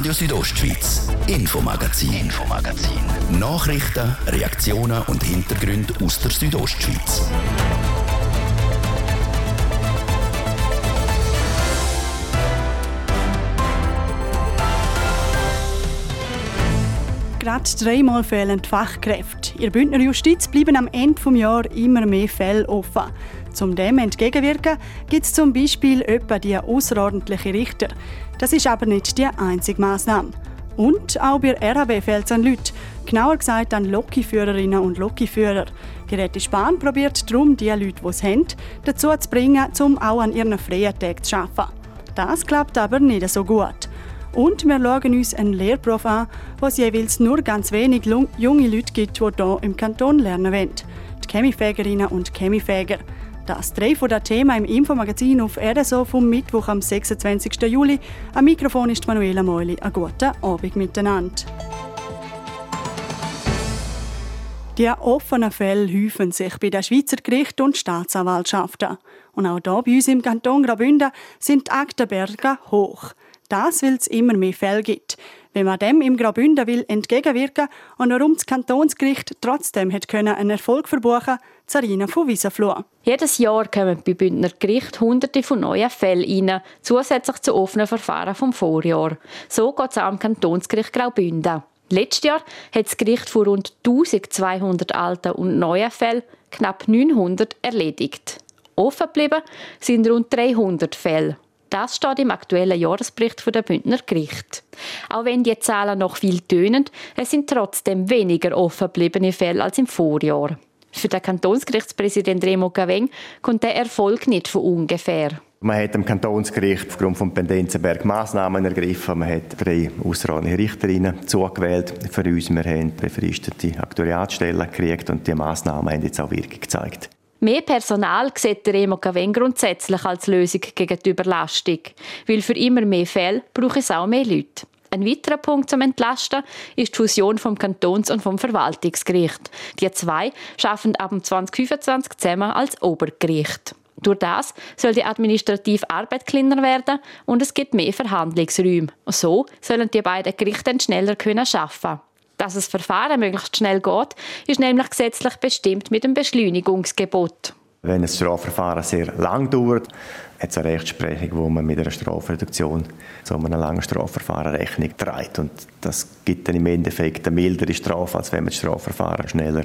Radio Südostschweiz, Infomagazin, Infomagazin. Nachrichten, Reaktionen und Hintergründe aus der Südostschweiz. Gerade dreimal fehlen Fachkräfte. In der Bündner Justiz bleiben am Ende des Jahres immer mehr Fälle offen. Zum dem entgegenwirken gibt es zum Beispiel etwa die außerordentliche Richter. Das ist aber nicht die einzige Maßnahme. Und auch bei RHB fehlt es an Leuten, genauer gesagt an Lokiführerinnen und Lokiführer. Die Räte Spahn probiert darum, die Leute, die es haben, dazu zu bringen, um auch an ihren freien Tagen zu arbeiten. Das klappt aber nicht so gut. Und wir schauen uns einen Lehrberuf an, wo es jeweils nur ganz wenig junge Leute gibt, die hier im Kanton lernen wollen. Die Chemiefägerinnen und Chemiefäger. Das von der Thema im Infomagazin auf RSO vom Mittwoch am 26. Juli. Am Mikrofon ist Manuela Meuli. Einen guten Abend miteinander. Die offenen Fälle häufen sich bei den Schweizer Gerichten und Staatsanwaltschaften. Und auch hier bei uns im Kanton Graubünden sind die Aktenberge hoch. Das, weil es immer mehr Fälle gibt. Wenn man dem im Graubünden will entgegenwirken und warum das Kantonsgericht trotzdem hat können einen Erfolg verbuchen, Sarina von Wiesenfloh. Jedes Jahr kommen bei Bündner Gericht hunderte von neuen Fällen rein, zusätzlich zu offenen Verfahren vom Vorjahr. So geht es am Kantonsgericht Graubünden. Letztes Jahr hat das Gericht von rund 1200 alten und neuen Fällen knapp 900 erledigt. Offen geblieben sind rund 300 Fälle. Das steht im aktuellen Jahresbericht der Bündner Gericht. Auch wenn die Zahlen noch viel tönen, es sind trotzdem weniger offen gebliebene Fälle als im Vorjahr. Für den Kantonsgerichtspräsident Remo Gaveng kommt der Erfolg nicht von ungefähr. Man hat am Kantonsgericht aufgrund von Pendenzenberg Massnahmen ergriffen. Man hat drei außerordentliche Richterinnen zugewählt für uns. Wir haben befristete Aktuariatsstellen gekriegt und die Massnahmen haben jetzt auch Wirkung gezeigt. Mehr Personal sieht der Caveng grundsätzlich als Lösung gegen die Überlastung. Weil für immer mehr Fälle braucht es auch mehr Leute. Ein weiterer Punkt zum Entlasten ist die Fusion vom Kantons- und vom Verwaltungsgericht. Die zwei schaffen ab 2025 zusammen als Obergericht. Durch das soll die administrative Arbeit kleiner werden und es gibt mehr Verhandlungsräume. So sollen die beiden Gerichte schneller arbeiten können dass das Verfahren möglichst schnell geht, ist nämlich gesetzlich bestimmt mit dem Beschleunigungsgebot. Wenn ein Strafverfahren sehr lang dauert, hat es eine Rechtsprechung, wo man mit einer Strafreduktion zu einem langen Strafverfahren Rechnung trägt. Und das gibt dann im Endeffekt eine mildere Strafe, als wenn man das Strafverfahren schneller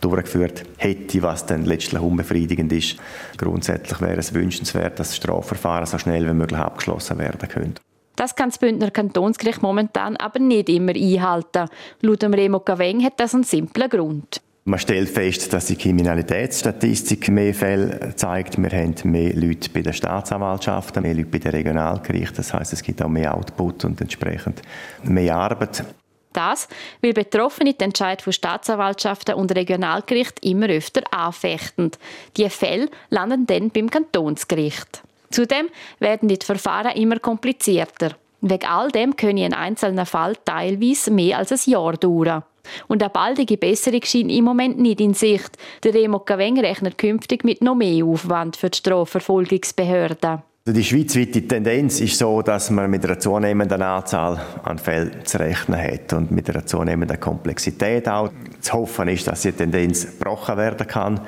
durchgeführt hätte, was dann letztlich unbefriedigend ist. Grundsätzlich wäre es wünschenswert, dass das Strafverfahren so schnell wie möglich abgeschlossen werden könnte. Das kann das Bündner Kantonsgericht momentan aber nicht immer einhalten. Laut dem Remo Caveng hat das einen simplen Grund. Man stellt fest, dass die Kriminalitätsstatistik mehr Fälle zeigt. Wir haben mehr Leute bei den Staatsanwaltschaften, mehr Leute bei den Regionalgerichten. Das heißt, es gibt auch mehr Output und entsprechend mehr Arbeit. Das, weil Betroffene den Entscheid von Staatsanwaltschaften und Regionalgericht immer öfter anfechten. Die Fälle landen dann beim Kantonsgericht. Zudem werden die Verfahren immer komplizierter. Wegen all dem können ein einzelner Fall teilweise mehr als ein Jahr dauern. Und eine baldige Besserung scheint im Moment nicht in Sicht. Der Remo Caveng rechnet künftig mit noch mehr Aufwand für die Strafverfolgungsbehörden. Also die schweizweite Tendenz ist so, dass man mit einer zunehmenden Anzahl an Fällen zu rechnen hat und mit einer zunehmenden Komplexität auch. Zu hoffen ist, dass die Tendenz gebrochen werden kann.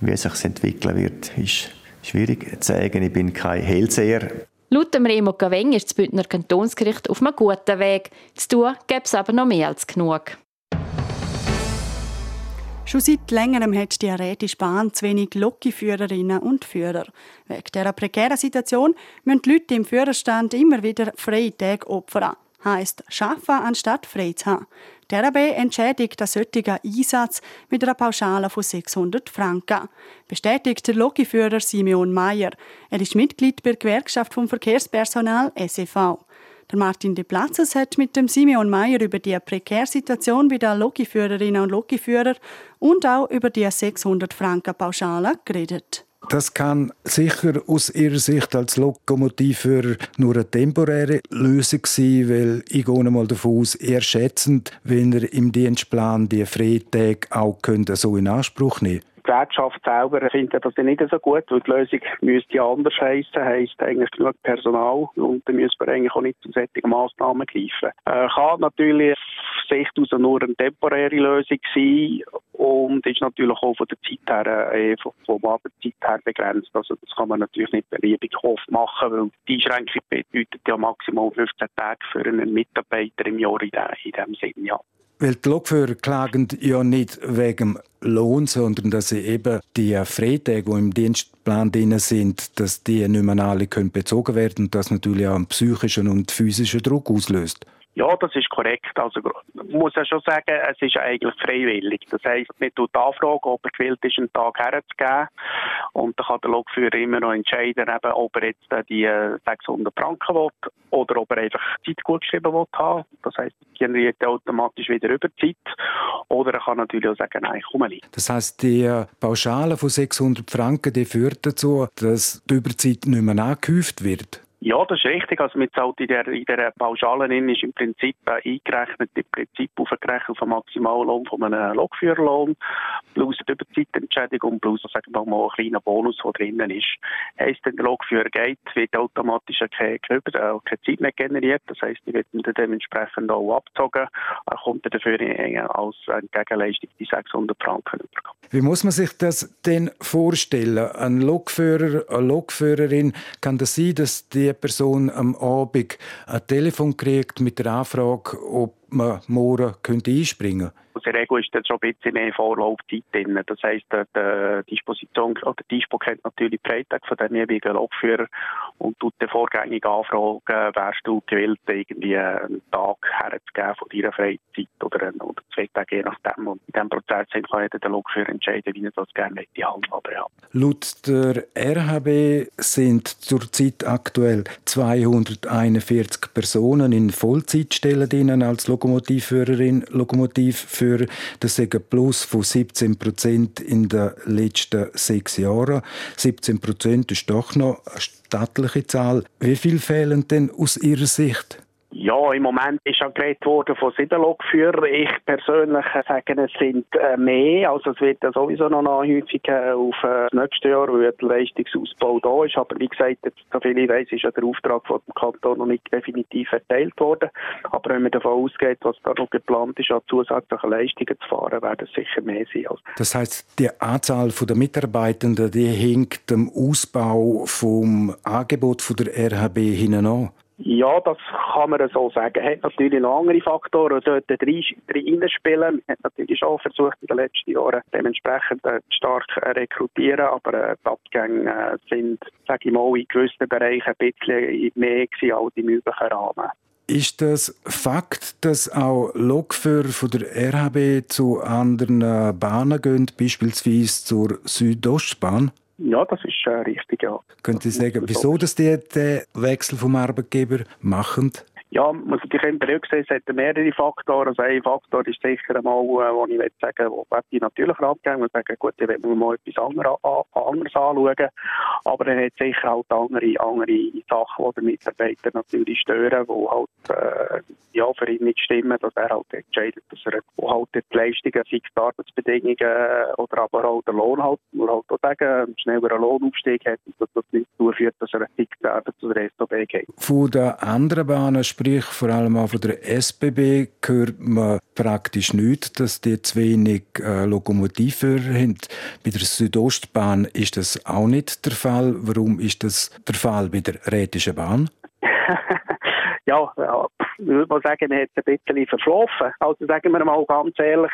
Wie sich entwickeln wird, ist schwierig zu sagen. Ich bin kein Hellseher. Laut dem Remo Gaveng ist das Bündner Kantonsgericht auf einem guten Weg. Zu tun gäbe es aber noch mehr als genug. Schon seit längerem hat die Rätische Bahn zu wenig Lokführerinnen und Führer. Wegen dieser prekären Situation müssen die Leute im Führerstand immer wieder freie Tage opfern. Heißt, arbeiten anstatt frei zu haben. Der RAB entschädigt den solchen Einsatz mit einer Pauschale von 600 Franken. Bestätigt der Lokiführer Simeon Mayer. Er ist Mitglied bei der Gewerkschaft vom Verkehrspersonal SEV. Der Martin De Platzes hat mit dem Simeon Mayer über die Situation bei den Lokiführerinnen und Lokiführern und auch über die 600 Franken Pauschale geredet. Das kann sicher aus Ihrer Sicht als Lokomotivführer nur eine temporäre Lösung sein, weil ich gehe mal davon aus, eher schätzend, wenn er im Dienstplan die Freitage auch so in Anspruch nehmen Gewerkschaft selber findet das nicht so gut, weil die Lösung müsste anders heißen, heisst eigentlich genug Personal und dann müssen wir eigentlich auch nicht zu solchen Massnahmen greifen. Äh, kann natürlich Sicht aus nur eine temporäre Lösung sein und ist natürlich auch von der Zeit her, äh, vom Arbeitszeit her begrenzt. Also das kann man natürlich nicht beliebig oft machen, weil die Einschränkung bedeutet ja maximal 15 Tage für einen Mitarbeiter im Jahr in diesem Sinne. Ja. Weil die Lokführer klagen ja nicht wegen Lohn, sondern dass sie eben die Freitage, die im Dienstplan drin sind, dass die nicht mehr alle können bezogen werden und das natürlich auch einen psychischen und physischen Druck auslöst. Ja, das ist korrekt. Also, muss ja schon sagen, es ist eigentlich freiwillig. Das heisst, man tut anfragen, ob er gewillt ist, einen Tag herzugeben. Und dann kann der Lokführer immer noch entscheiden, eben, ob er jetzt die 600 Franken will oder ob er einfach Zeit gut geschrieben will haben. Das heisst, generiert automatisch wieder Überzeit. Oder er kann natürlich auch sagen, nein, komm nicht. Das heisst, die Pauschale von 600 Franken, die führt dazu, dass die Überzeit nicht mehr angehäuft wird? Ja, das ist richtig. Also mit zahlt in der, in der Pauschalen ist im Prinzip äh, eingerechnet, im Prinzip aufgerechnet auf den Maximallohn von einem Lokführerlohn, plus die Überzeitentschädigung, plus, sagen wir mal, ein kleiner Bonus, der drinnen ist. Heisst, wenn der Lokführer geht, wird automatisch keine, keine, Zeit mehr generiert. Das heisst, die wird dann dementsprechend auch abgezogen. Er kommt dafür als Gegenleistung die 600 Franken bekommen. Wie muss man sich das denn vorstellen? Ein Lokführer, eine Lokführerin, kann das sein, dass die Person am Abend ein Telefon kriegt mit der Anfrage, ob man morgen einspringen könnte? In der Regel ist dann schon ein bisschen mehr Vorlaufzeit drin. Das heisst, die Disposition oder die Dispo kennt natürlich die Freitag von dem jeweiligen Lokführer und tut dann vorgängig anfragen, wärst du gewillt, irgendwie einen Tag herzugeben von deiner Freizeit oder, einen, oder zwei Tage, je nachdem. Und in diesem Prozess kann der Lokführer entscheiden, wie er das gerne in die Hand haben ja. Laut der RHB sind zurzeit aktuell 241 Personen in Vollzeitstellen als Lokomotivführerin, Lokomotivführer. Das ist ein Plus von 17 Prozent in den letzten sechs Jahren. 17 Prozent ist doch noch eine stattliche Zahl. Wie viel fehlen denn aus Ihrer Sicht? Ja, im Moment ist ja geredet worden von sieben Lokführern. Ich persönlich sage, es sind äh, mehr. Also es wird sowieso noch häufig auf äh, das nächste Jahr, weil der Leistungsausbau da ist. Aber wie gesagt, jetzt, soviel ich weiß, ist ja der Auftrag von dem Kanton noch nicht definitiv erteilt worden. Aber wenn man davon ausgeht, was da noch geplant ist, an zusätzlichen Leistungen zu fahren, werden es sicher mehr sein. Das heißt, die Anzahl der Mitarbeitenden, die hängt dem Ausbau vom Angebot der RHB hinein an? Ja, das kann man so sagen. Hat natürlich noch andere Faktoren, die dort reinspielen. Man hat natürlich schon versucht, in den letzten Jahren dementsprechend äh, stark äh, rekrutieren, aber äh, die Abgänge sind, sage ich mal, in gewissen Bereichen ein bisschen mehr gewesen als die möglichen Rahmen. Ist das Fakt, dass auch Lokführer von der RHB zu anderen Bahnen gehen, beispielsweise zur Südostbahn? Ja, das ist äh, richtig, ja. Können Sie sagen, wieso dass die den Wechsel vom Arbeitgeber machen? Ja, man muss natürlich berücksichtigen, es hat mehrere Faktoren. Also ein Faktor ist sicher einmal, äh, wo ich sagen wo die natürlich abgehen und sagen, gut, ich will mal etwas anderes, anderes anschauen. Aber dann hat sicher halt andere, andere Sachen, die den Mitarbeiter natürlich stören, die halt, äh, ja, für ihn nicht stimmen, dass er halt entscheidet, dass er, halt die Leistungen, sei es die Arbeitsbedingungen oder aber auch der Lohn halt, nur halt auch sagen, schneller einen Lohnaufstieg hat und das nicht dazu führt, dass er ein zu der SOB geht. Von den anderen Bahnen sprich vor allem auch von der SBB, hört man praktisch nicht, dass die zu wenig äh, Lokomotivführer haben. Bei der Südostbahn ist das auch nicht der Fall. Warum ist das der Fall bei der Rätischen Bahn? ja, ich würde mal sagen, man hat ein bisschen verschlafen. Also sagen wir mal ganz ehrlich,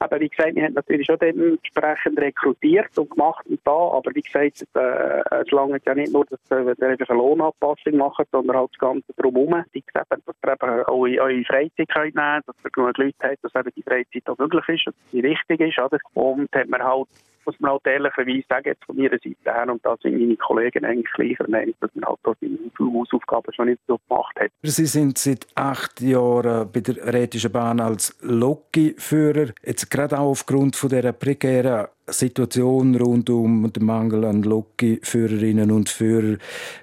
aber wie gesagt, wir haben natürlich schon dementsprechend rekrutiert und gemacht und da, aber wie gesagt, äh, es langt ja nicht nur, dass äh, wir einfach eine Lohnanpassung machen, sondern halt das Ganze drumherum. Wie gesagt, dass ihr eben eure, eure Freizeit könnt nehmen dass ihr genug Leute habt, dass eben die Freizeit auch möglich ist, dass sie richtig ist, oder? Und hat man halt muss man halt ehrlicherweise sagen, jetzt von meiner Seite her, und da sind meine Kollegen eigentlich gleicher Meinung, dass man halt dort die Hausaufgaben schon nicht so gemacht hat. Sie sind seit acht Jahren bei der Rätischen Bahn als Lokführer. Jetzt gerade auch aufgrund von dieser prekären Situation rund um den Mangel an Lokführerinnen und Führer.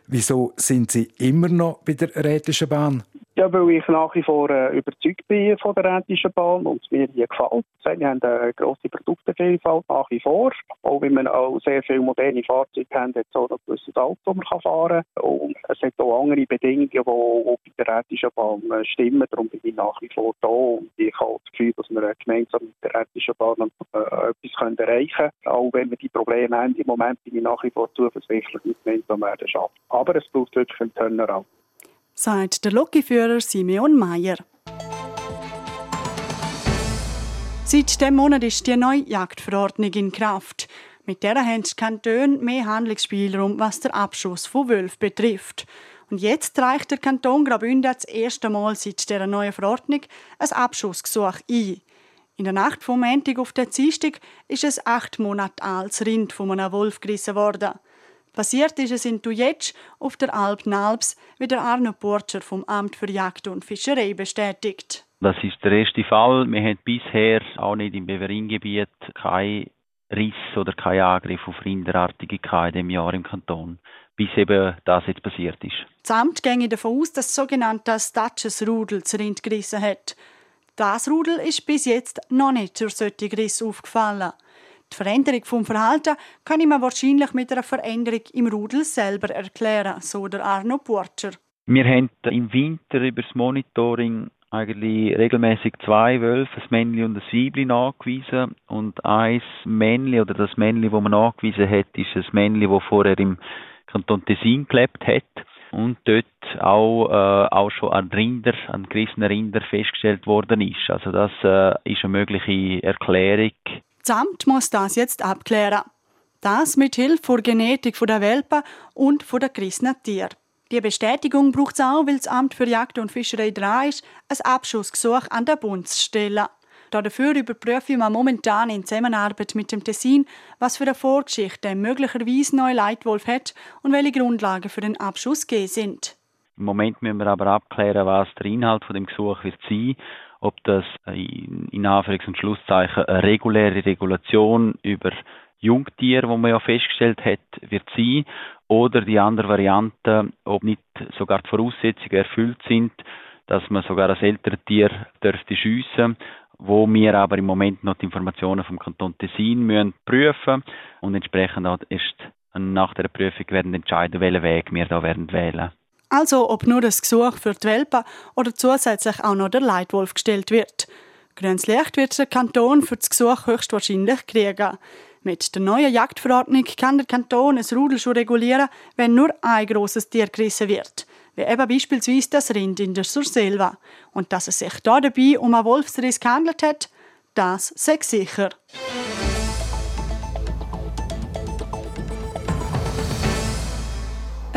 Wieso sind Sie immer noch bei der Rätischen Bahn? Ja, weil ich nach wie vor äh, überzeugt bin von der Rheinischen Bahn und es mir hier gefällt. Wir haben eine grosse Produktevielfalt nach wie vor. Auch wenn wir auch sehr viele moderne Fahrzeuge haben, hat es auch ein gewisses Auto, das man fahren kann. Und es hat auch andere Bedingungen, die, bei der Rheinischen Bahn äh, stimmen. Darum bin ich nach wie vor da und ich habe das Gefühl, dass wir gemeinsam mit der Rheinischen Bahn äh, etwas erreichen können. Auch wenn wir die Probleme haben, im Moment bin ich nach wie vor zuversichtlich, dass wir gemeinsam werden schaffen. Aber es braucht wirklich einen Turnaround sagt der Lokführer Simeon Mayer. Seit diesem Monat ist die neue Jagdverordnung in Kraft. Mit der haben die Kantone mehr Handlungsspielraum, was der Abschuss von Wölfen betrifft. Und jetzt reicht der Kanton Graubünden das erste Mal seit dieser neuen Verordnung ein Abschussgesuch ein. In der Nacht vom Montag auf den Dienstag ist es acht Monate altes Rind von einem Wolf gerissen worden. Passiert ist es in Tujetsch auf der Alp Nalbs, wie der Arno Porcher vom Amt für Jagd und Fischerei bestätigt. Das ist der erste Fall. Wir haben bisher auch nicht im Beveringebiet keinen Riss oder keinen Angriff auf Rinderartige in diesem Jahr im Kanton, bis eben das jetzt passiert ist. Das Amt ging davon aus, dass das sogenannte Statschesrudel zu Rind gerissen hat. Das Rudel ist bis jetzt noch nicht zur solchen Riss aufgefallen. Die Veränderung vom Verhalten kann mir wahrscheinlich mit einer Veränderung im Rudel selber erklären, so der Arno Porcher. Wir haben im Winter über das Monitoring eigentlich regelmäßig zwei Wölfe, ein Männchen und ein Weibchen nachgewiesen. Und ein Männchen oder das Männchen, das man nachgewiesen hat, ist ein Männchen, das vorher im Kanton Tessin gelebt hat und dort auch, äh, auch schon an Rinder, an gerissenen Rinder festgestellt worden ist. Also das äh, ist eine mögliche Erklärung das Amt muss das jetzt abklären. Das mit Hilfe der Genetik der Welpen und der gerissenen Tiere. Die Bestätigung braucht es auch, weil das Amt für Jagd und Fischerei dran ist, ein Abschussgesuch an der Bund zu stellen. Dafür überprüfen wir momentan in Zusammenarbeit mit dem Tessin, was für eine Vorgeschichte möglicherweise neue Leitwolf hat und welche Grundlagen für den Abschuss gegeben sind. Im Moment müssen wir aber abklären, was der Inhalt von dem Gesuch wird sein ob das in Anführungs- und Schlusszeichen eine reguläre Regulation über Jungtiere, wo man ja festgestellt hat, wird sein, oder die andere Variante, ob nicht sogar die Voraussetzungen erfüllt sind, dass man sogar ein älteres Tier dürfte schiessen wo wir aber im Moment noch die Informationen vom Kanton Tessin müssen prüfen und entsprechend auch erst nach der Prüfung werden entscheiden, welchen Weg wir da werden wählen. Also ob nur das Gesuch für die Welpen oder zusätzlich auch noch der Leitwolf gestellt wird. Grünes Licht wird der Kanton für das Gesuch höchstwahrscheinlich kriegen. Mit der neuen Jagdverordnung kann der Kanton ein Rudel schon regulieren, wenn nur ein grosses Tier gerissen wird. Wie eben beispielsweise das Rind in der Surselva. Und dass es sich da dabei um einen Wolfsriss gehandelt hat, das sei sicher.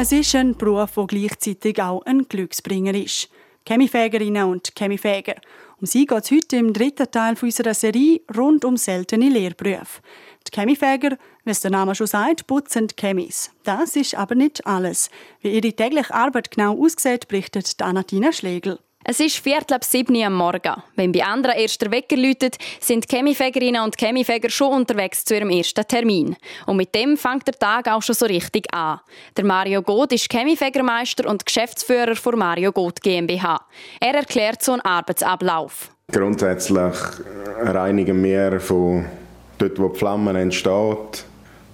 Es ist ein Beruf, der gleichzeitig auch ein Glücksbringer ist. Chemiefägerinnen und Chemiefäger. Um sie geht es heute im dritten Teil unserer Serie rund um seltene Lehrberufe. Die Chemiefäger, wie es der Name schon sagt, putzen Chemis. Das ist aber nicht alles. Wie ihre tägliche Arbeit genau aussieht, berichtet Anatina Schlegel. Es ist Viertel ab sieben am Morgen. Wenn bei anderen erst der Wecker läutet, sind Chemiefägerinnen und Chemiefäger schon unterwegs zu ihrem ersten Termin. Und mit dem fängt der Tag auch schon so richtig an. Der Mario Goth ist Chemiefägermeister und Geschäftsführer von Mario Goth GmbH. Er erklärt so einen Arbeitsablauf. Grundsätzlich reinigen wir von dort, wo die Flamme entsteht,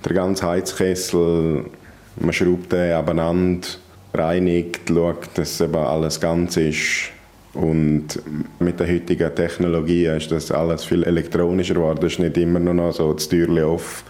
der ganze Heizkessel, man schraubt den abeinander, reinigt, schaut, dass eben alles ganz ist und mit der heutigen Technologie ist das alles viel elektronischer geworden. Es ist nicht immer nur noch so das Türchen auf,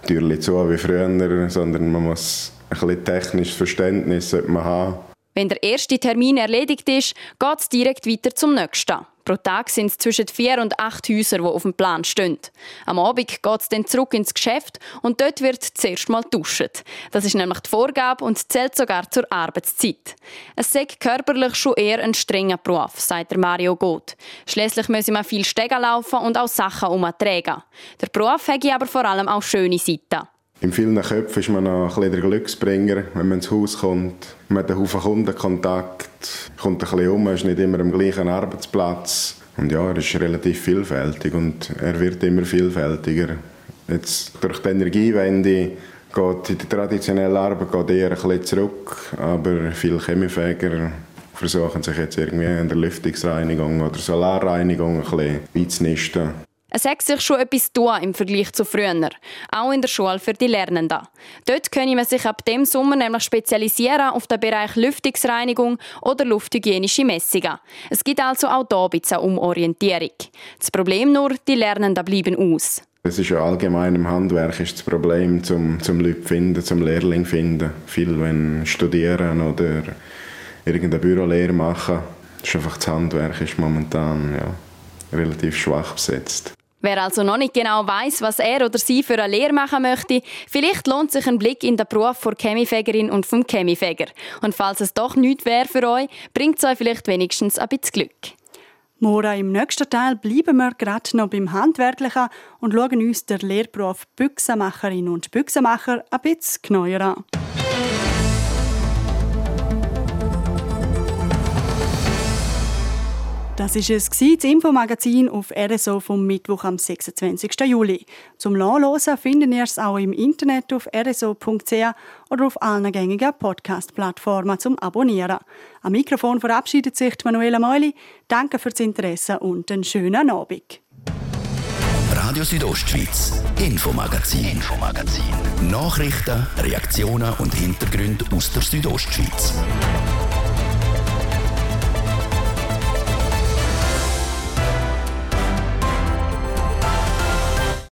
das Türchen zu wie früher, sondern man muss ein bisschen technisches Verständnis haben. Wenn der erste Termin erledigt ist, geht es direkt weiter zum nächsten. Pro Tag sind es zwischen vier und acht Häuser, die auf dem Plan stehen. Am Abend geht es dann zurück ins Geschäft und dort wird zuerst mal duschen. Das ist nämlich die Vorgabe und zählt sogar zur Arbeitszeit. Es sei körperlich schon eher ein strenger Beruf, sagt der Mario Goth. Schließlich müssen wir viel Stege laufen und auch Sachen umtragen. Der Beruf hat aber vor allem auch schöne Seiten. In vielen Köpfen ist man noch ein der Glücksbringer, wenn man ins Haus kommt. Man hat einen Haufen Kundenkontakt, kommt ein bisschen um, ist nicht immer am gleichen Arbeitsplatz. Und ja, er ist relativ vielfältig und er wird immer vielfältiger. Jetzt durch die Energiewende geht die traditionelle Arbeit geht eher ein bisschen zurück, aber viele Chemiefäger versuchen sich jetzt irgendwie in der Lüftungsreinigung oder Solarreinigung ein bisschen einzunisten. Es hat sich schon etwas tun im Vergleich zu früher, auch in der Schule für die Lernenden. Dort können man sich ab dem Sommer nämlich spezialisieren auf den Bereich Lüftungsreinigung oder lufthygienische Messungen. Es gibt also auch hier ein bisschen Umorientierung. Das Problem nur, die Lernenden bleiben aus. Es ist ja allgemein im Handwerk ist das Problem zum, zum Leute finden, zum Lehrling finden. Viele, wenn studieren oder irgendeine Bürolehre machen, ist einfach das Handwerk ist momentan ja, relativ schwach besetzt. Wer also noch nicht genau weiß, was er oder sie für eine Lehre machen möchte, vielleicht lohnt sich ein Blick in den Beruf der Chemiefägerin und vom Chemifäger. Und falls es doch nichts wäre für euch, bringt es euch vielleicht wenigstens ein bisschen Glück. Mora, im nächsten Teil bleiben wir gerade noch beim Handwerklichen und schauen uns den Lehrberuf Büchsenmacherin und Büchsenmacher ein bisschen genauer an. Das ist es das Infomagazin auf RSO vom Mittwoch am 26. Juli. Zum Nachlesen finden ihr es auch im Internet auf rso.ch oder auf allen gängigen Podcast-Plattformen zum Abonnieren. Am Mikrofon verabschiedet sich Manuela Meuli. Danke fürs Interesse und einen schönen Abend. Radio Südostschweiz, Infomagazin, Infomagazin. Nachrichten, Reaktionen und Hintergründe aus der Südostschweiz.